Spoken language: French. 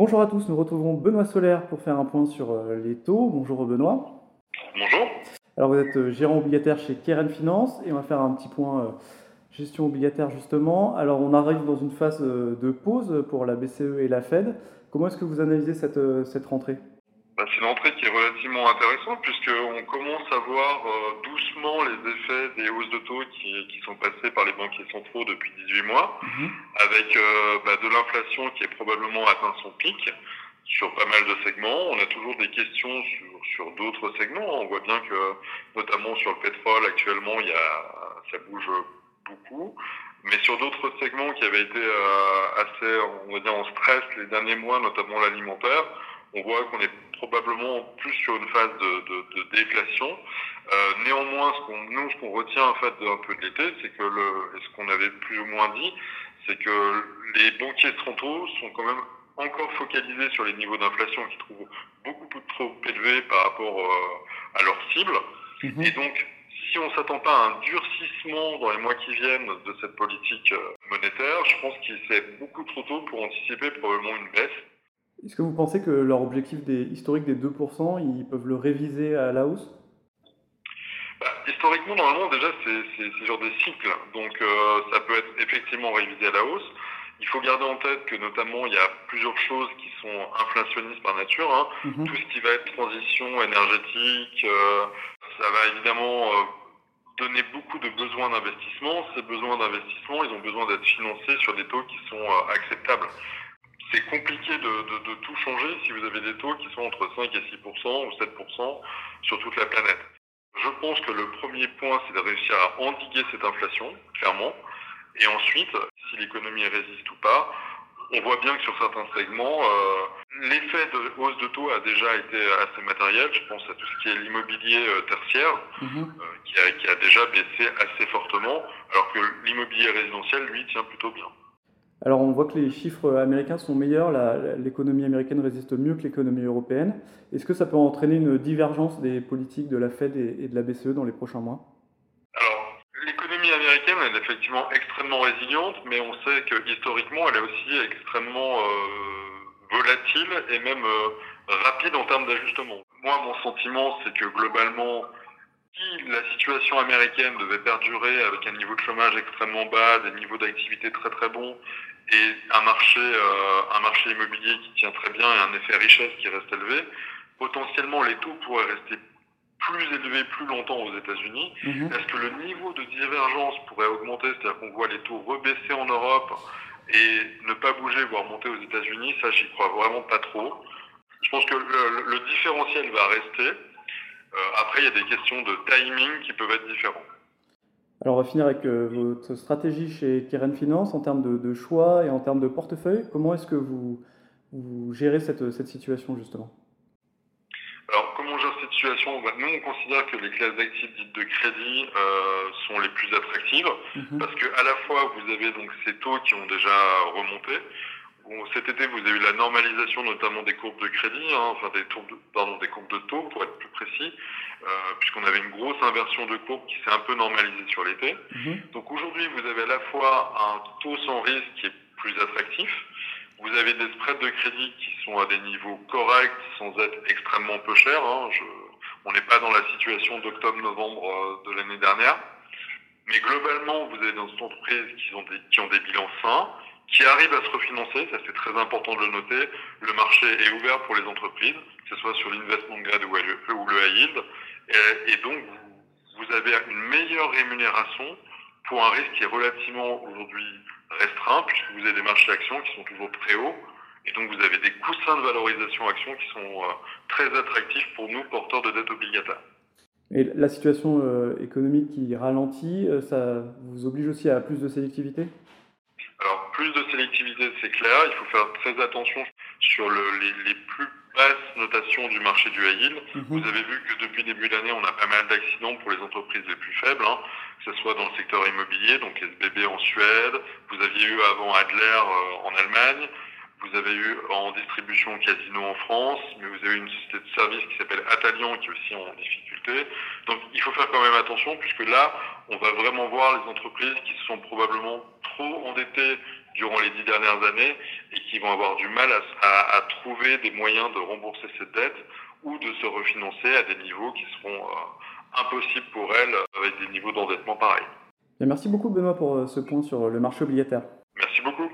Bonjour à tous, nous retrouvons Benoît Solaire pour faire un point sur euh, les taux. Bonjour Benoît. Bonjour. Alors vous êtes euh, gérant obligataire chez Keren Finance et on va faire un petit point euh, gestion obligataire justement. Alors on arrive dans une phase de pause pour la BCE et la Fed. Comment est-ce que vous analysez cette, cette rentrée? Bah, C'est une rentrée qui est relativement intéressante puisqu'on commence à voir doucement les effets des hausses de taux qui, qui, sont passées par les banquiers centraux depuis 18 mois, mhm. avec bah, de l'inflation qui est probablement atteint son pic sur pas mal de segments. On a toujours des questions sur, sur d'autres segments. On voit bien que, notamment sur le pétrole, actuellement, il y a, ça bouge beaucoup. Mais sur d'autres segments qui avaient été euh, assez, on va dire, en stress les derniers mois, notamment l'alimentaire, on voit qu'on est probablement plus sur une phase de, de, de déflation. Euh, néanmoins, ce qu'on, nous, ce qu'on retient en fait un peu de l'été, c'est que le, et ce qu'on avait plus ou moins dit, c'est que les banquiers centraux sont quand même encore focalisés sur les niveaux d'inflation qui trouvent beaucoup trop élevés par rapport euh, à leur cible. Mhm. Et donc, si on ne s'attend pas à un durcissement dans les mois qui viennent de cette politique euh, monétaire, je pense qu'il c'est beaucoup trop tôt pour anticiper probablement une baisse. Est-ce que vous pensez que leur objectif des, historique des 2%, ils peuvent le réviser à la hausse? Bah, historiquement, normalement, déjà, c'est genre des cycles. Donc, euh, ça peut être effectivement révisé à la hausse. Il faut garder en tête que notamment il y a plusieurs choses qui sont inflationnistes par nature. Hein. Mhm. Tout ce qui va être transition énergétique, euh, ça va évidemment euh, donner beaucoup de besoins d'investissement. Ces besoins d'investissement, ils ont besoin d'être financés sur des taux qui sont euh, acceptables. C'est compliqué de, de, de, tout changer si vous avez des taux qui sont entre 5 et 6 ou 7% sur toute la planète. Je pense que le premier point, c'est de réussir à endiguer cette inflation, clairement. Et ensuite, si l'économie résiste ou pas, on voit bien que sur certains segments, euh, l'effet de hausse de taux a déjà été assez matériel. Je pense à tout ce qui est l'immobilier euh, tertiaire, mhm. euh, qui, a, qui, a, déjà baissé assez fortement, alors que l'immobilier résidentiel, lui, tient plutôt bien. Alors on voit que les chiffres américains sont meilleurs, l'économie américaine résiste mieux que l'économie européenne. Est-ce que ça peut entraîner une divergence des politiques de la Fed et de la BCE dans les prochains mois? Américaine est effectivement extrêmement résiliente, mais on sait que historiquement, elle est aussi extrêmement euh, volatile et même euh, rapide en termes d'ajustement. Moi, mon sentiment, c'est que globalement, si la situation américaine devait perdurer avec un niveau de chômage extrêmement bas, des niveaux d'activité très très bons et un marché, euh, un marché immobilier qui tient très bien et un effet richesse qui reste élevé, potentiellement les taux pourraient rester plus élevé plus longtemps aux États-Unis. Mhm. Est-ce que le niveau de divergence pourrait augmenter? C'est-à-dire qu'on voit les taux rebaisser en Europe et ne pas bouger, voire monter aux États-Unis Ça, j'y crois vraiment pas trop. Je pense que le, différentiel va rester. Euh, après, il y a des questions de timing qui peuvent être différents. Alors, on va finir avec euh, votre stratégie chez Keren Finance en termes de, choix et en termes de portefeuille. Comment est-ce que vous, vous gérez cette, cette situation justement? Situation, bah, nous on considère que les classes d'actifs dites de crédit euh, sont les plus attractives mhm. parce que à la fois vous avez donc ces taux qui ont déjà remonté. Cet été vous avez eu la normalisation notamment des courbes de crédit, hein, enfin des, de, pardon, des courbes de taux pour être plus précis, euh, puisqu'on avait une grosse inversion de courbe qui s'est un peu normalisée sur l'été. Mhm. Donc aujourd'hui vous avez à la fois un taux sans risque qui est plus attractif, vous avez des spreads de crédit qui sont à des niveaux corrects sans être extrêmement peu chers. Hein. Je, on n'est pas dans la situation d'octobre-novembre euh, de l'année dernière. Mais globalement, vous avez des entreprises qui ont des, qui ont des bilans sains, qui arrivent à se refinancer, ça c'est très important de le noter. Le marché est ouvert pour les entreprises, que ce soit sur l'investment grade ou, le high yield. Et, et donc, vous, avez une meilleure rémunération pour un risque qui est relativement aujourd'hui restreint, puisque vous avez des marchés actions qui sont toujours très hauts. Et donc vous avez des coussins de valorisation actions qui sont euh, très attractifs pour nous, porteurs de dettes obligataires. Et la situation euh, économique qui ralentit, euh, ça vous oblige aussi à plus de sélectivité plus de sélectivité, c'est clair. Il faut faire très attention sur le, les, plus basses notations du marché du high yield. Mhm. Vous avez vu que depuis début d'année, on a pas mal d'accidents pour les entreprises les plus faibles, hein, que ce soit dans le secteur immobilier, donc SBB en Suède, vous aviez eu avant Adler en Allemagne, vous avez eu en distribution Casino en France, mais vous avez une société de service qui s'appelle Atalian qui est aussi en difficulté. Donc il faut faire quand même attention puisque là, on va vraiment voir les entreprises qui sont probablement trop endettées durant les dix dernières années et qui vont avoir du mal à, à, trouver des moyens de rembourser cette dette ou de se refinancer à des niveaux qui seront euh, impossibles pour elles avec des niveaux d'endettement pareils. merci beaucoup Benoît pour ce point sur le marché obligataire. Merci beaucoup.